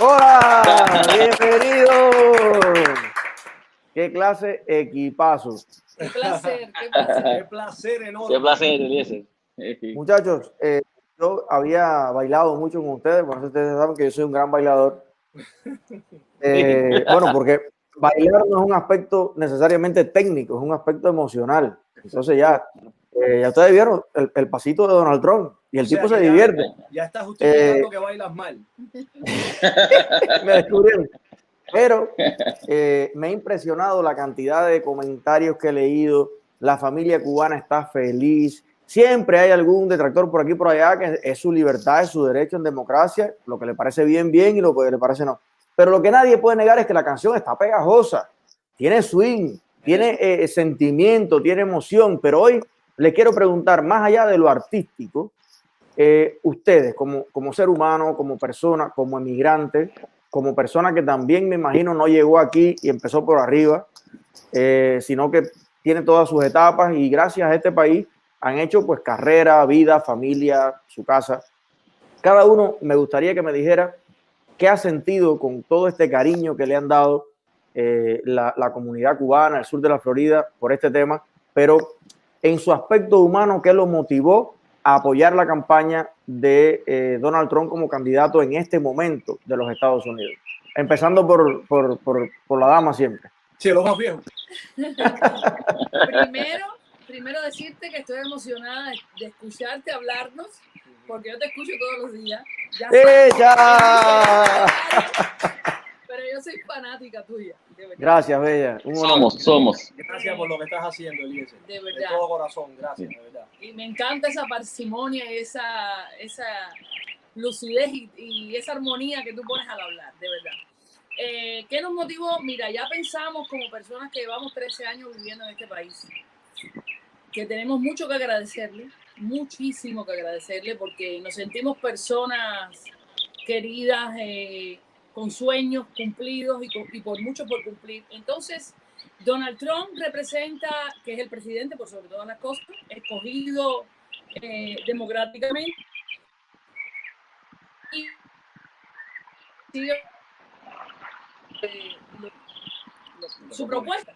Hola, bienvenido. Qué clase equipazo. Qué placer, qué placer. Qué placer enorme. Qué placer, Eliezer. Muchachos, eh, yo había bailado mucho con ustedes, por eso ustedes saben que yo soy un gran bailador. Eh, bueno, porque bailar no es un aspecto necesariamente técnico, es un aspecto emocional. Entonces ya, eh, ya ustedes vieron el, el pasito de Donald Trump y el O sea, tipo se ya- divierte. Ya estás justificando Eh, que bailas mal. me descubrieron. Pero eh, me ha impresionado la cantidad de comentarios que he leído. La familia cubana está feliz. Siempre hay algún detractor por aquí por allá que es su libertad, es su derecho en democracia. Lo que le parece bien, bien y lo que le parece no. Pero lo que nadie puede negar es que la canción está pegajosa. Tiene swing, tiene eh, sentimiento, tiene emoción. Pero hoy le quiero preguntar, más allá de lo artístico, eh, ustedes como, como ser humano, como persona, como emigrante, como persona que también me imagino no llegó aquí y empezó por arriba, eh, sino que tiene todas sus etapas y gracias a este país han hecho pues carrera, vida, familia, su casa. Cada uno me gustaría que me dijera qué ha sentido con todo este cariño que le han dado eh, la, la comunidad cubana, el sur de la Florida, por este tema, pero en su aspecto humano, ¿qué lo motivó a apoyar la campaña de eh, Donald Trump como candidato en este momento de los Estados Unidos? Empezando por, por, por, por la dama siempre. Sí, los más viejos. Primero, primero decirte que estoy emocionada de- escucharte hablarnos, porque yo te escucho todos los días. Ya sabes. ¡Ella! Yo soy fanática tuya, de verdad. Gracias, Bella. Un honor. Somos, somos. Gracias por lo que estás haciendo, Eliezer. De De verdad. todo corazón, gracias, de verdad. Y me encanta esa parsimonia y esa, esa lucidez y, y esa armonía que tú pones al hablar, de verdad. Eh, ¿Qué nos motivó? Mira, ya pensamos como personas que llevamos 13 años viviendo en este país, que tenemos mucho que agradecerle, muchísimo que agradecerle, porque nos sentimos personas queridas, eh, con sueños cumplidos y, por mucho por cumplir. Entonces, Donald Trump representa, que es el presidente por sobre todas las cosas, escogido eh, democráticamente. Y eh, lo- su propuesta.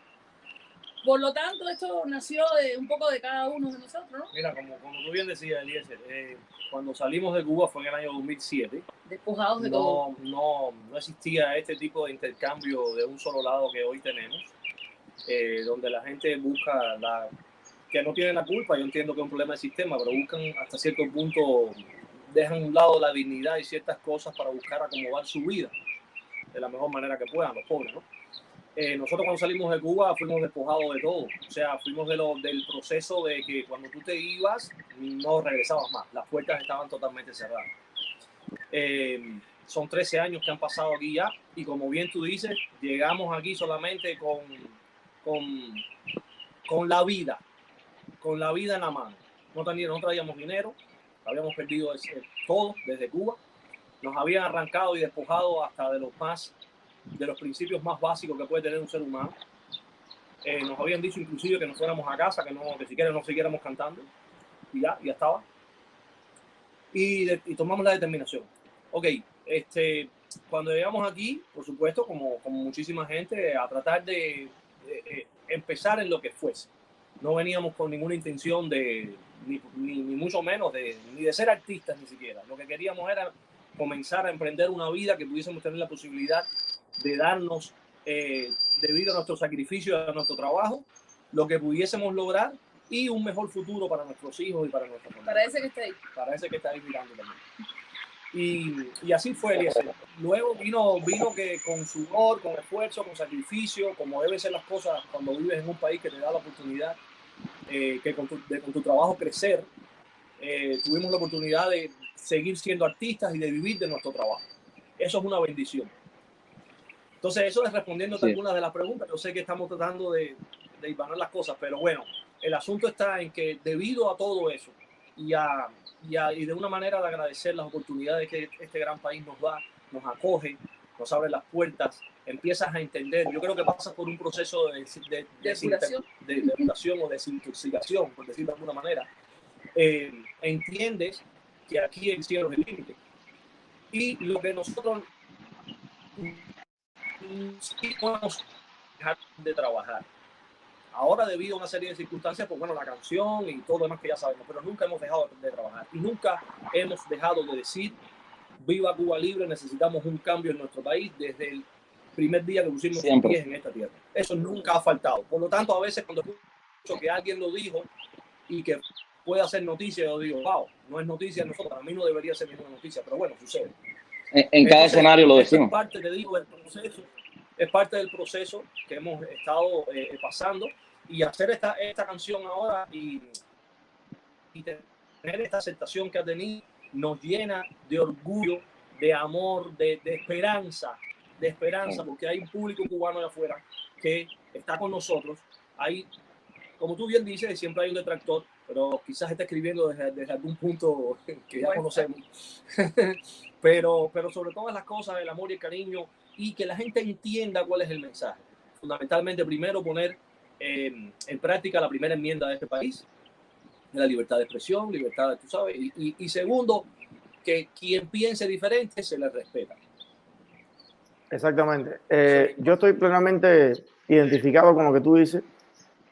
Por lo tanto, esto nació de un poco de cada uno de nosotros, ¿no? Mira, como, como tú bien decías, Eliezer, eh, cuando salimos de Cuba fue en el año 2007. Despojados de todo. No, no, no existía este tipo de intercambio de un solo lado que hoy tenemos, eh, donde la gente busca la que no tiene la culpa, yo entiendo que es un problema del sistema, pero buscan hasta cierto punto, dejan a un lado la dignidad y ciertas cosas para buscar acomodar su vida de la mejor manera que puedan, los pobres, ¿no? Eh, nosotros cuando salimos de Cuba fuimos despojados de todo, o sea, fuimos del proceso de que cuando tú te ibas no regresabas más, las puertas estaban totalmente cerradas. Eh, son 13 años que han pasado aquí ya y como bien tú dices, llegamos aquí solamente con, con, con la vida, con la vida en la mano. No, teníamos, no traíamos dinero, habíamos perdido todo desde Cuba, nos habían arrancado y despojado hasta de los más de los principios más básicos que puede tener un ser humano. Eh, nos habían dicho inclusive que nos fuéramos a casa, que, no, que siquiera no siguiéramos cantando. Y ya, ya estaba. Y, de- y tomamos la determinación. Ok, este, cuando llegamos aquí, por supuesto, como, como muchísima gente, a tratar de, de, eh, empezar en lo que fuese. No veníamos con ninguna intención de, ni, ni, ni mucho menos, de, ni de ser artistas ni siquiera. Lo que queríamos era comenzar a emprender una vida que pudiésemos tener la posibilidad de darnos, eh, debido a nuestro sacrificio, a nuestro trabajo, lo que pudiésemos lograr y un mejor futuro para nuestros hijos y para nuestra familia. Parece que está ahí. Parece que está ahí mirando también. Y, y así fue Eliezer. Luego vino, vino que con sudor, con esfuerzo, con sacrificio, como deben ser las cosas cuando vives en un país que te da la oportunidad eh, que con tu, de con tu trabajo crecer, eh, tuvimos la oportunidad de seguir siendo artistas y de vivir de nuestro trabajo. Eso es una bendición. Entonces, eso es respondiendo a Sí. algunas de las preguntas. Yo sé que estamos tratando de, de ibanar las cosas, pero bueno, el asunto está en que debido a todo eso y, a, y, a- y de una manera de agradecer las oportunidades que este gran país nos da, nos acoge, nos abre las puertas, empiezas a entender. Yo creo que pasas por un proceso de, de, De de, o desintoxicación, por decirlo de alguna manera. Eh, entiendes que aquí el cielo es el límite. Y lo que nosotros sí podemos dejar de trabajar. Ahora, debido a una serie de circunstancias, pues bueno, la canción y todo lo demás que ya sabemos, pero nunca hemos dejado de trabajar y nunca hemos dejado de decir, viva Cuba Libre, necesitamos un cambio en nuestro país desde el primer día que pusimos pies en esta tierra. Eso nunca ha faltado. Por lo tanto, a veces cuando escucho que alguien lo dijo y que puede hacer noticia, yo digo, wow, no es noticia nosotros, para mí no debería ser ninguna noticia, pero bueno, sucede. En, cada escenario lo decimos. Parte, te digo, del proceso, es parte del proceso que hemos estado eh, pasando y hacer esta, esta canción ahora y, y tener esta aceptación que ha tenido nos llena de orgullo, de amor, de, de esperanza, de esperanza, porque hay un público cubano de afuera que está con nosotros. Hay, como tú bien dices, siempre hay un detractor, pero quizás está escribiendo desde, desde algún punto que ya conocemos. pero, pero sobre todas las cosas, el amor y el cariño, y que la gente entienda cuál es el mensaje. Fundamentalmente, primero, poner en práctica la primera enmienda de este país, de la libertad de expresión, libertad, tú sabes, y, y, segundo, que quien piense diferente se le respeta. Exactamente. Eh, yo estoy plenamente identificado con lo que tú dices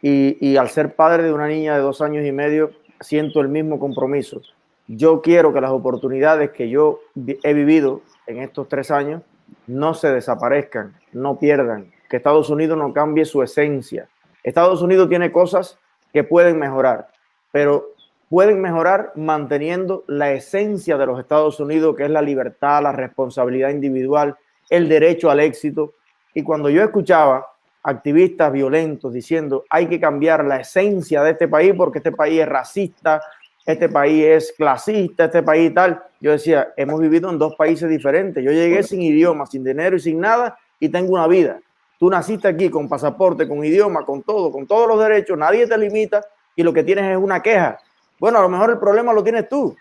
y, y, al ser padre de una niña de dos años y medio, siento el mismo compromiso. Yo quiero que las oportunidades que yo he vivido en estos tres años no se desaparezcan, no pierdan, que Estados Unidos no cambie su esencia. Estados Unidos tiene cosas que pueden mejorar, pero pueden mejorar manteniendo la esencia de los Estados Unidos, que es la libertad, la responsabilidad individual, el derecho al éxito. Y cuando yo escuchaba activistas violentos diciendo hay que cambiar la esencia de este país porque este país es racista, este país es clasista, este país tal, yo decía, hemos vivido en dos países diferentes. Yo llegué sin idioma, sin dinero y sin nada y tengo una vida. Tú naciste aquí con pasaporte, con idioma, con todo, con todos los derechos, nadie te limita y lo que tienes es una queja. Bueno, a lo mejor el problema lo tienes tú,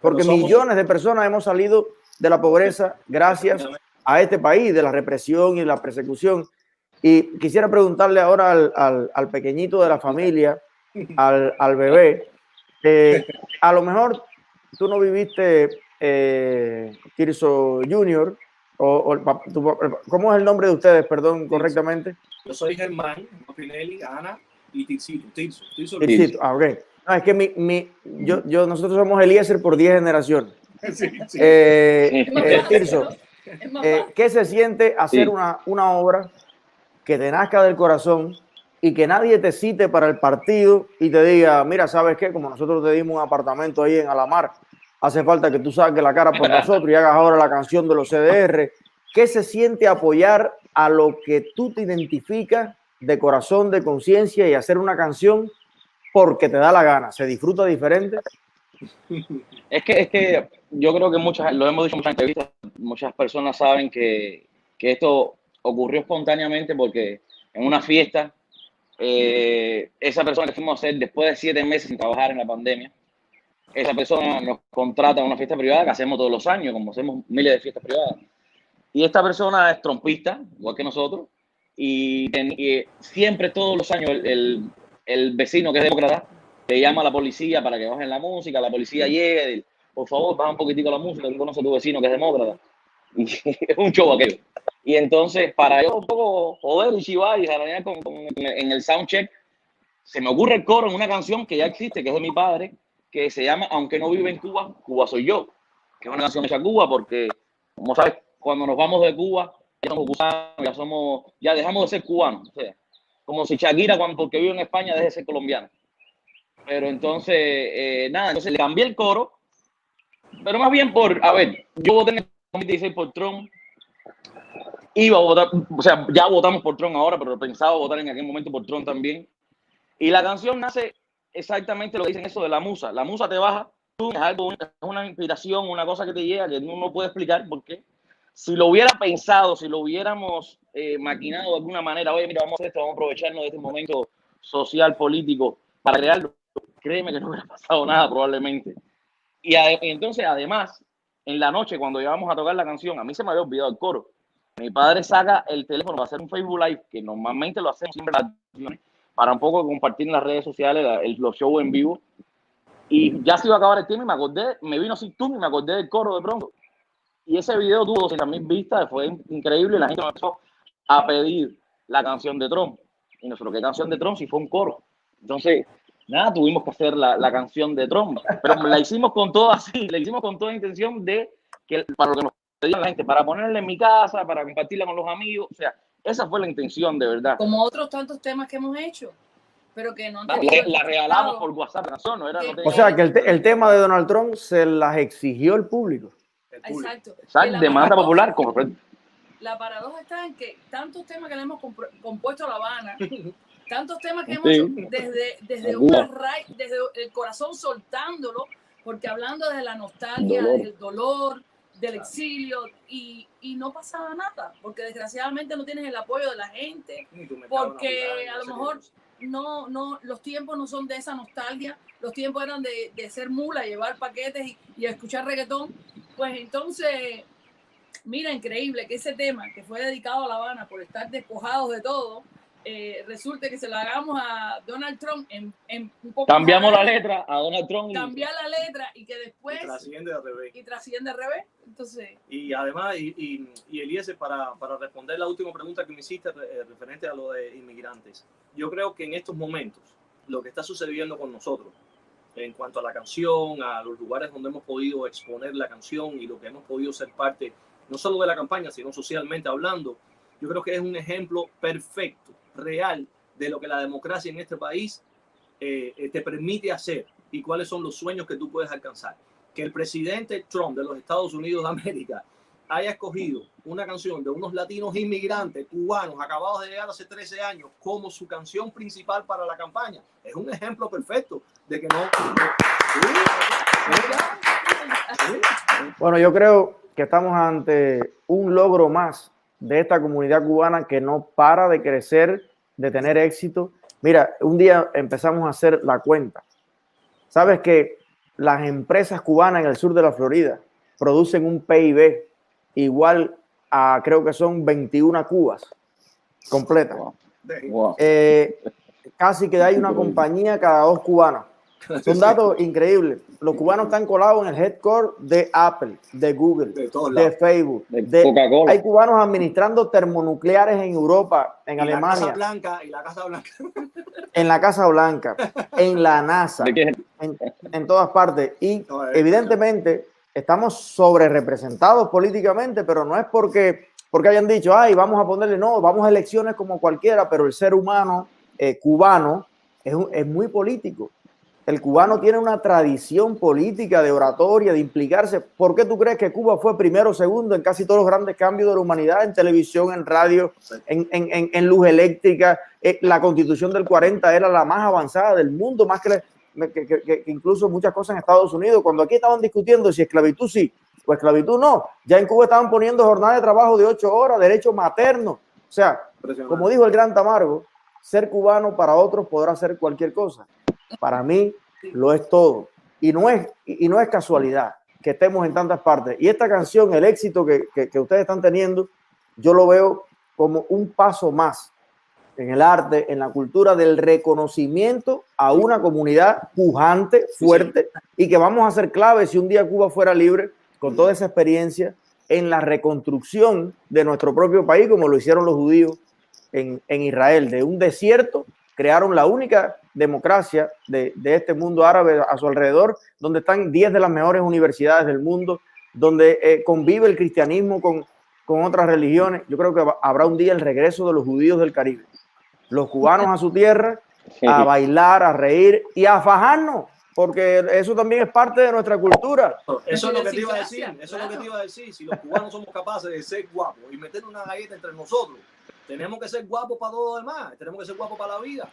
porque millones de personas hemos salido de la pobreza gracias a este país, de la represión y la persecución. Y quisiera preguntarle ahora al, pequeñito de la familia, al, bebé, eh, a lo mejor tú no viviste eh, Tirso Junior, o, ¿Cómo es el nombre de ustedes, perdón, correctamente? Yo soy Germán, Pinelli, Ana y Tircito. Tirso, Tirso, ah, ok. No, es que mi, mi, yo, yo, nosotros somos Eliezer por 10 generaciones. Sí, sí. Eh, eh, Tirso, eh, ¿qué se siente hacer una, una obra que te nazca del corazón y que nadie te cite para el partido y te diga, mira, ¿sabes qué? Como nosotros te dimos un apartamento ahí en Alamar, hace falta que tú saques la cara por nosotros y hagas ahora la canción de los CDR. ¿Qué se siente apoyar a lo que tú te identificas de corazón, de conciencia y hacer una canción porque te da la gana? ¿Se disfruta diferente? Es que, es que yo creo que muchas, lo hemos dicho en muchas entrevistas, muchas personas saben que, que esto ocurrió espontáneamente porque en una fiesta, eh, esa persona que fuimos a hacer después de siete meses sin trabajar en la pandemia, esa persona nos contrata a una fiesta privada que hacemos todos los años, como hacemos miles de fiestas privadas. Y esta persona es trompista, igual que nosotros, y, siempre, todos los años, el, el, vecino que es demócrata le llama a la policía para que bajen la música, la policía llegue, por favor, baja un poquitico la música, tú conoces a tu vecino que es demócrata. Y es un show aquello. Y entonces, para yo un poco joder y chivar y jaranear con, en el soundcheck, se me ocurre el coro en una canción que ya existe, que es de mi padre, que se llama Aunque no vive en Cuba, Cuba soy yo, que es una canción hecha Cuba porque, como sabes, cuando nos vamos de Cuba, ya somos cubanos, ya, somos, ya dejamos de ser cubanos. O sea, como si Shakira, cuando, porque vive en España, deje de ser colombiana. Pero entonces, eh, nada, entonces le cambié el coro, pero más bien por, a ver, yo voté en el 2016 por Trump, iba a votar, o sea, ya votamos por Trump ahora, pero pensaba votar en aquel momento por Trump también. Y la canción nace exactamente lo que dicen eso de la musa. La musa te baja, es algo, es una inspiración, una cosa que te llega que uno no puede explicar por qué. Si lo hubiera pensado, si lo hubiéramos eh, maquinado de alguna manera, oye, mira, vamos a hacer esto, vamos a aprovecharnos de este momento social, político, para crearlo, créeme que no hubiera pasado nada probablemente. Y, entonces, además, en la noche, cuando íbamos a tocar la canción, a mí se me había olvidado el coro. Mi padre saca el teléfono para hacer un Facebook Live, que normalmente lo hacemos siempre para un poco compartir en las redes sociales los shows en vivo. Y ya se iba a acabar el tiempo y me acordé, me vino así tú y me acordé del coro de pronto. y ese video tuvo 200 mil vistas, fue increíble, la gente empezó a pedir la canción de Trump. Y nosotros, ¿qué canción de Trump? Si fue un coro. Entonces, nada, tuvimos que hacer la, la canción de Trump, pero la hicimos con todo así, la hicimos con toda intención de que, para lo que nos pedían la gente, para ponerla en mi casa, para compartirla con los amigos, o sea, esa fue la intención de verdad. Como otros tantos temas que hemos hecho, pero que no... La, la regalamos por WhatsApp, la no era... No o sea, que el, el tema de Donald Trump se las exigió el público. Exacto. Exacto, demanda popular. Como... La paradoja está en que tantos temas que le hemos compuesto a La Habana, tantos temas que hemos hecho desde, desde, una desde el corazón soltándolo, porque hablando de la nostalgia, del dolor, del exilio, y, y, no pasaba nada, porque desgraciadamente no tienes el apoyo de la gente, porque a lo mejor no, no, los tiempos no son de esa nostalgia, los tiempos eran de, de ser mula, llevar paquetes y, y escuchar reggaetón, pues entonces, mira, increíble que ese tema que fue dedicado a La Habana por estar despojados de todo, eh, resulte que se lo hagamos a Donald Trump en, en un poco Cambiamos la letra a Donald Trump. Y... Cambiar la letra y que después... Y trasciende al revés. Y trasciende al revés. Entonces... Y además, y, y, y Eliezer, para, para responder la última pregunta que me hiciste eh, referente a lo de inmigrantes, yo creo que en estos momentos, lo que está sucediendo con nosotros, en cuanto a la canción, a los lugares donde hemos podido exponer la canción y lo que hemos podido ser parte, no solo de la campaña, sino socialmente hablando, yo creo que es un ejemplo perfecto, real, de lo que la democracia en este país eh, eh, te permite hacer y cuáles son los sueños que tú puedes alcanzar. Que el presidente Trump de los Estados Unidos de América haya escogido una canción de unos latinos inmigrantes cubanos acabados de llegar hace 13 años como su canción principal para la campaña. Es un ejemplo perfecto de que no... Bueno, yo creo que estamos ante un logro más de esta comunidad cubana que no para de crecer, de tener éxito. Mira, un día empezamos a hacer la cuenta. Sabes que las empresas cubanas en el sur de la Florida producen un PIB igual a creo que son 21 cubas completas. Eh, casi que hay una compañía cada dos cubanas. Son datos increíbles. Los cubanos están colados en el headquarter de Apple, de Google, de, Facebook, de, Coca-Cola. Hay cubanos administrando termonucleares en Europa, en Alemania. La Casa Blanca y la Casa Blanca. En la Casa Blanca, en la NASA, en, en todas partes. Y evidentemente estamos sobre representados políticamente, pero no es porque, porque hayan dicho, ay, vamos a ponerle, no, vamos a elecciones como cualquiera, pero el ser humano eh, cubano es, es muy político. El cubano tiene una tradición política de oratoria, de implicarse. ¿Por qué tú crees que Cuba fue primero o segundo en casi todos los grandes cambios de la humanidad, en televisión, en radio, en, en, en luz eléctrica? Eh, la constitución del 40 era la más avanzada del mundo, más que, que, que, incluso muchas cosas en Estados Unidos. Cuando aquí estaban discutiendo si esclavitud sí o esclavitud no, ya en Cuba estaban poniendo jornada de trabajo de ocho horas, derecho materno. O sea, como dijo el gran Tamargo, ser cubano para otros podrá ser cualquier cosa. Para mí lo es todo. Y no es, y no es casualidad que estemos en tantas partes. Y esta canción, el éxito que, que, que ustedes están teniendo, yo lo veo como un paso más en el arte, en la cultura del reconocimiento a una comunidad pujante, fuerte, y que vamos a ser clave si un día Cuba fuera libre, con toda esa experiencia, en la reconstrucción de nuestro propio país, como lo hicieron los judíos en, en Israel. De un desierto, crearon la única democracia de, de este mundo árabe a su alrededor, donde están 10 de las mejores universidades del mundo, donde eh, convive el cristianismo con, con otras religiones. Yo creo que habrá un día el regreso de los judíos del Caribe los cubanos a su tierra, a bailar, a reír y a fajarnos, porque eso también es parte de nuestra cultura. Eso es lo que te iba a decir, eso es lo que te iba a decir. Si los cubanos somos capaces de ser guapos y meter una galleta entre nosotros, tenemos que ser guapos para todo lo demás, tenemos que ser guapos para la vida.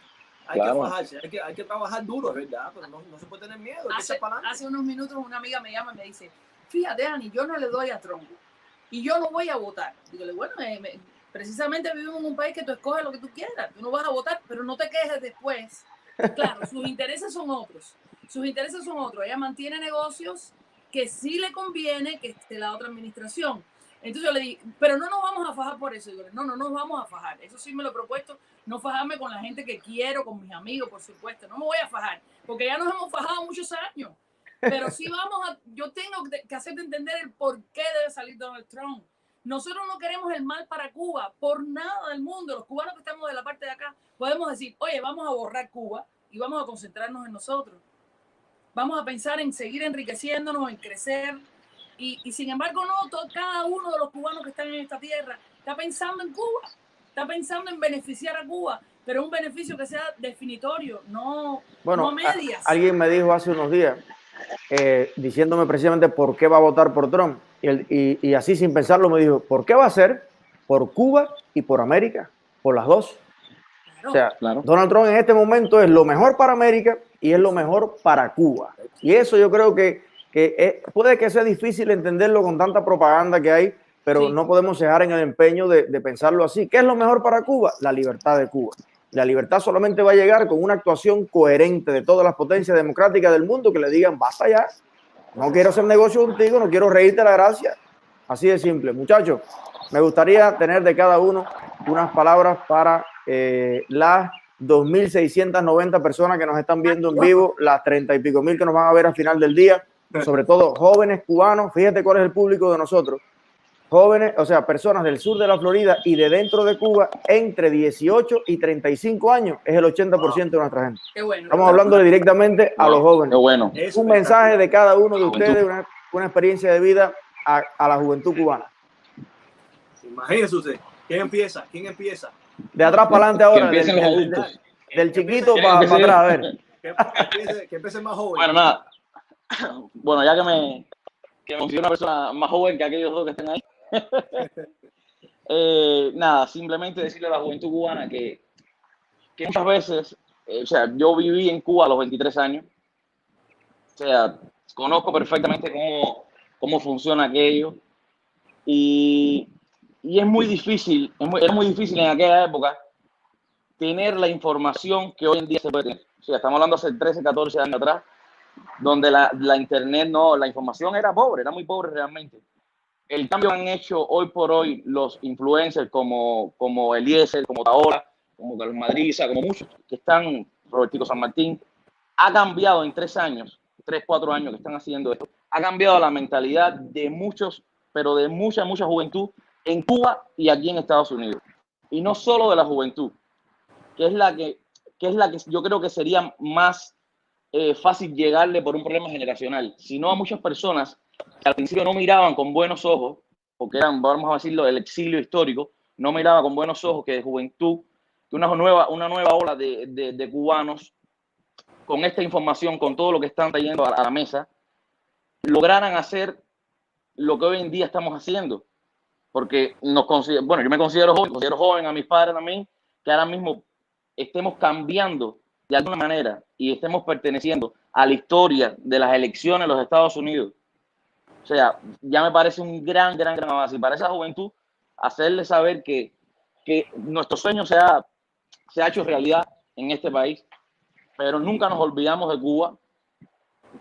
Hay que fajarse, hay que, hay que trabajar duro, es verdad, pero no, no, se puede tener miedo. Hace, hace unos minutos una amiga me llama y me dice, fíjate, Ani, yo no le doy a Trump y yo no voy a votar. Digo, bueno, me, Precisamente vivimos en un país que tú escoges lo que tú quieras, tú no vas a votar, pero no te quejes después. Claro, sus intereses son otros, sus intereses son otros. Ella mantiene negocios que sí le conviene que esté la otra administración. Entonces yo le dije, pero no nos vamos a fajar por eso. Digo, no, no nos vamos a fajar. Eso sí me lo he propuesto, no fajarme con la gente que quiero, con mis amigos, por supuesto. No me voy a fajar, porque ya nos hemos fajado muchos años. Pero sí vamos a, yo tengo que hacerte entender el por qué debe salir Donald Trump. Nosotros no queremos el mal para Cuba por nada del mundo. Los cubanos que estamos de la parte de acá podemos decir, oye, vamos a borrar Cuba y vamos a concentrarnos en nosotros. Vamos a pensar en seguir enriqueciéndonos, en crecer. Y, y sin embargo, no, todo, cada uno de los cubanos que están en esta tierra está pensando en Cuba, está pensando en beneficiar a Cuba, pero un beneficio que sea definitorio, no, bueno, no medias. alguien me dijo hace unos días, eh, diciéndome precisamente por qué va a votar por Trump. Y, el, y, y, así sin pensarlo me dijo, ¿por qué va a ser? Por Cuba y por América, por las dos. Claro, o sea, claro. Donald Trump en este momento es lo mejor para América y es lo mejor para Cuba. Y eso yo creo que, que es, puede que sea difícil entenderlo con tanta propaganda que hay, pero sí. no podemos dejar en el empeño de, de, pensarlo así. ¿Qué es lo mejor para Cuba? La libertad de Cuba. La libertad solamente va a llegar con una actuación coherente de todas las potencias democráticas del mundo que le digan, basta ya, no quiero hacer negocio contigo, no quiero reírte la gracia. Así de simple. Muchachos, me gustaría tener de cada uno unas palabras para eh, las 2.690 personas que nos están viendo en vivo, las 30 y pico mil que nos van a ver al final del día, sobre todo jóvenes cubanos. Fíjate cuál es el público de nosotros. Jóvenes, o sea, personas del sur de la Florida y de dentro de Cuba, entre 18 y 35 años, es el 80% de nuestra gente. Qué bueno, Estamos hablando directamente a los jóvenes. Qué bueno. Un mensaje de cada uno de ustedes, una, una experiencia de vida a, a, la juventud cubana. Imagínese usted, ¿quién empieza? ¿Quién empieza? De atrás para adelante ahora. Que empiecen del, los adultos. Del, del chiquito para pa atrás, a ver. Que, que, empiece, que empiece más joven. Bueno, nada. Bueno, ya que me, que me una persona más joven que aquellos dos que estén ahí. eh, nada, simplemente decirle a la juventud cubana que, que muchas veces, eh, o sea, yo viví en Cuba a los 23 años, o sea, conozco perfectamente cómo, cómo funciona aquello y, y es muy difícil, es muy, era muy difícil en aquella época tener la información que hoy en día se puede tener. O sea, estamos hablando hace 13, 14 años atrás, donde la, internet no, la información era pobre, era muy pobre realmente el cambio han hecho hoy por hoy los influencers como, como Eliezer, como Taola, como Carlos Madriza, como muchos que están, Robertico San Martín, ha cambiado en tres años, tres, cuatro años que están haciendo esto, ha cambiado la mentalidad de muchos, pero de mucha, mucha juventud en Cuba y aquí en Estados Unidos. Y no solo de la juventud, que es la que, que, es la que yo creo que sería más eh, fácil llegarle por un problema generacional, sino a muchas personas que al principio no miraban con buenos ojos, porque eran, vamos a decirlo, el exilio histórico, no miraba con buenos ojos que de juventud, una nueva, una nueva ola de, de, de cubanos, con esta información, con todo lo que están trayendo a, a la mesa, lograran hacer lo que hoy en día estamos haciendo. Porque nos considero, bueno, yo me considero joven, considero joven a mis padres también, que ahora mismo estemos cambiando de alguna manera y estemos perteneciendo a la historia de las elecciones de los Estados Unidos o sea, ya me parece un gran, gran, gran avance. Y para esa juventud, hacerle saber que, que nuestro sueño se ha, se ha hecho realidad en este país, pero nunca nos olvidamos de Cuba.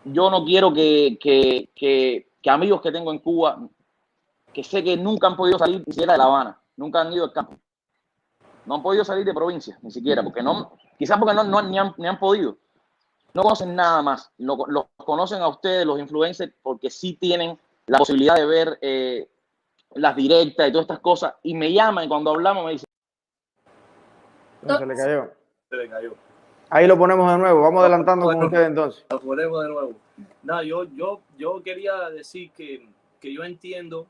Yo no quiero que, que, que, que amigos que tengo en Cuba, que sé que nunca han podido salir ni siquiera de La Habana, nunca han ido al campo, no han podido salir de provincia, ni siquiera, porque no, quizás porque no, no ni, han, ni han podido no conocen nada más. Los lo conocen a ustedes, los influencers, porque sí tienen la posibilidad de ver eh, las directas y todas estas cosas. Y me llaman y cuando hablamos me dicen. No, se le cayó. Se le cayó. Ahí lo ponemos de nuevo. Vamos adelantando bueno, con ustedes entonces. Lo ponemos de nuevo. No, yo, yo, yo quería decir que, que yo entiendo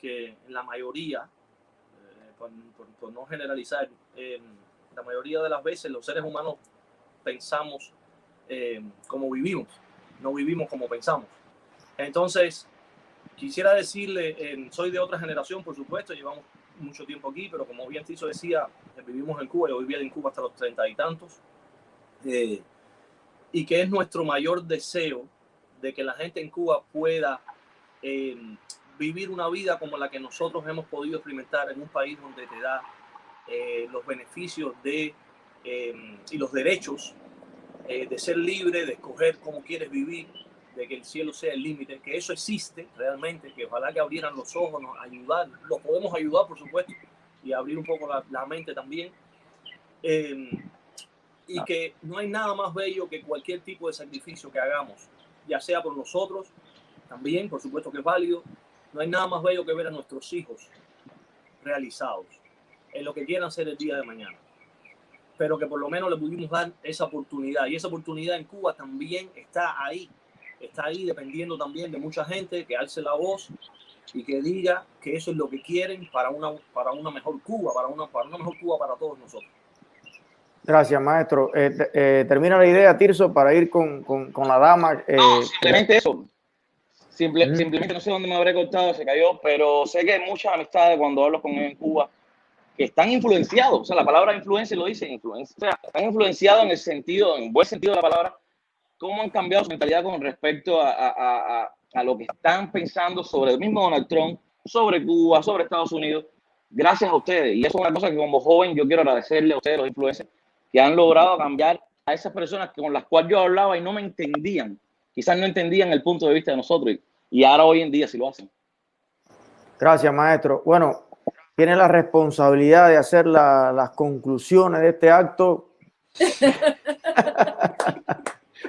que la mayoría, eh, por, por, por, no generalizar, eh, la mayoría de las veces los seres humanos pensamos eh, como vivimos, no vivimos como pensamos. Entonces, quisiera decirle, eh, soy de otra generación, por supuesto, llevamos mucho tiempo aquí, pero como bien Tizo decía, eh, vivimos en Cuba, yo vivía en Cuba hasta los treinta y tantos, eh, y que es nuestro mayor deseo de que la gente en Cuba pueda vivir una vida como la que nosotros hemos podido experimentar en un país donde te da los beneficios de, y los derechos eh, de ser libre, de escoger cómo quieres vivir, de que el cielo sea el límite, que eso existe realmente, que ojalá que abrieran los ojos, nos ayudar, los podemos ayudar por supuesto, y abrir un poco la, la mente también. Eh, y que no hay nada más bello que cualquier tipo de sacrificio que hagamos ya sea por nosotros, también, por supuesto que es válido. No hay nada más bello que ver a nuestros hijos realizados en lo que quieran ser el día de mañana. Pero que por lo menos le pudimos dar esa oportunidad. Y esa oportunidad en Cuba también está ahí. Está ahí dependiendo también de mucha gente que alce la voz y que diga que eso es lo que quieren para una, para una mejor Cuba, para una, para una mejor Cuba para todos nosotros. Gracias, maestro. Eh, eh, termina la idea, Tirso, para ir con, con, con la dama. Eh, no, simplemente eso. Simple, Simplemente no sé dónde me habré cortado, se cayó, pero sé que hay muchas amistades cuando hablo con ellos en Cuba que están influenciados. O sea, la palabra influencia lo dice, influencia. O sea, están influenciados en el sentido, en buen sentido de la palabra, cómo han cambiado su mentalidad con respecto a, a, a, a lo que están pensando sobre el mismo Donald Trump, sobre Cuba, sobre Estados Unidos, gracias a ustedes. Y eso es una cosa que como joven yo quiero agradecerle a ustedes, los influencers, que han logrado cambiar a esas personas con las cuales yo hablaba y no me entendían. Quizás no entendían el punto de vista de nosotros y, y ahora hoy en día sí lo hacen. Gracias, maestro. Bueno, tiene la responsabilidad de hacer la, las conclusiones de este acto.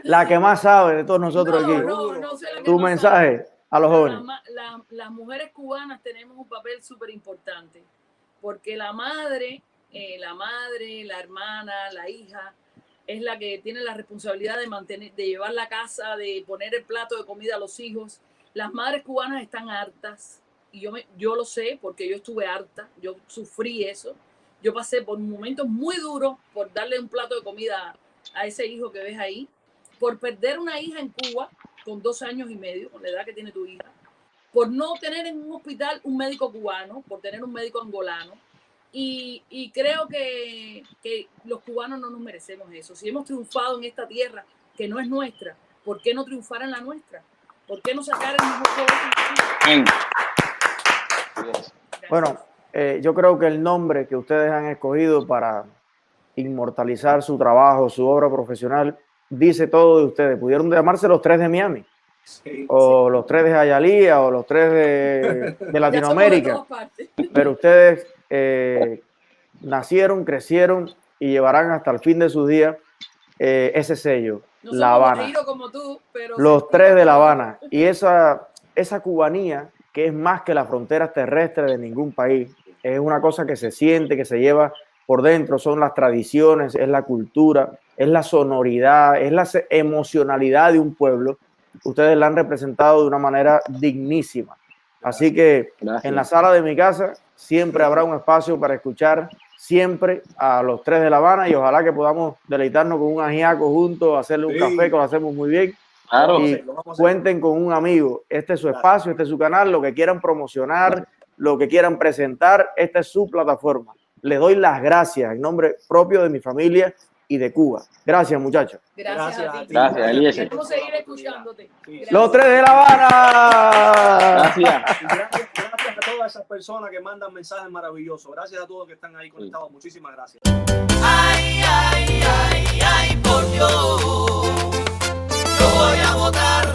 la que más sabe de todos nosotros No, aquí. no, no sé la que tu mensaje a los jóvenes. la ma- la- las mujeres cubanas tenemos un papel súper importante, porque la madre, eh, la madre, la hermana, la hija, es la que tiene la responsabilidad de mantener, de llevar la casa, de poner el plato de comida a los hijos. Las madres cubanas están hartas, y yo, me, yo lo sé porque yo estuve harta, yo sufrí eso. Yo pasé por momentos muy duros por darle un plato de comida a ese hijo que ves ahí, por perder una hija en Cuba con dos años y medio, con la edad que tiene tu hija, por no tener en un hospital un médico cubano, por tener un médico angolano. Y, y creo que, que los cubanos no nos merecemos eso. Si hemos triunfado en esta tierra que no es nuestra, ¿por qué no triunfar en la nuestra? ¿Por qué no sacar el mejor Bueno, eh, yo creo que el nombre que ustedes han escogido para inmortalizar su trabajo, su obra profesional, dice todo de ustedes. Pudieron llamarse los tres de Miami, Sí. o los tres de Hialeah, o los tres de, Latinoamérica. pero ustedes eh, nacieron, crecieron y llevarán hasta el fin de sus días eh, ese sello, No La Habana, guerreros como tú, pero los tres de La Habana. Y esa, esa cubanía, que es más que las fronteras terrestres de ningún país, es una cosa que se siente, que se lleva por dentro, son las tradiciones, es la cultura, es la sonoridad, es la emocionalidad de un pueblo. Ustedes la han representado de una manera dignísima. Así que Gracias. en la sala de mi casa siempre habrá un espacio para escuchar siempre a los tres de La Habana y ojalá que podamos deleitarnos con un ajiaco juntos, hacerle un Sí. café que lo hacemos muy bien. Claro. Y cuenten con un amigo. Este es su espacio, este es su canal, lo que quieran promocionar, lo que quieran presentar, esta es su plataforma. Les doy las gracias en nombre propio de mi familia y de Cuba. Gracias, muchachos. Gracias, Gracias a a ti. ti. Gracias, Eliezer. Queremos seguir escuchándote. Sí. Gracias. Los tres de La Habana. Gracias, gracias a todas esas personas que mandan mensajes maravillosos. Gracias a todos que están ahí conectados. Muchísimas gracias. ay, ay, ay, ay, por Dios podrá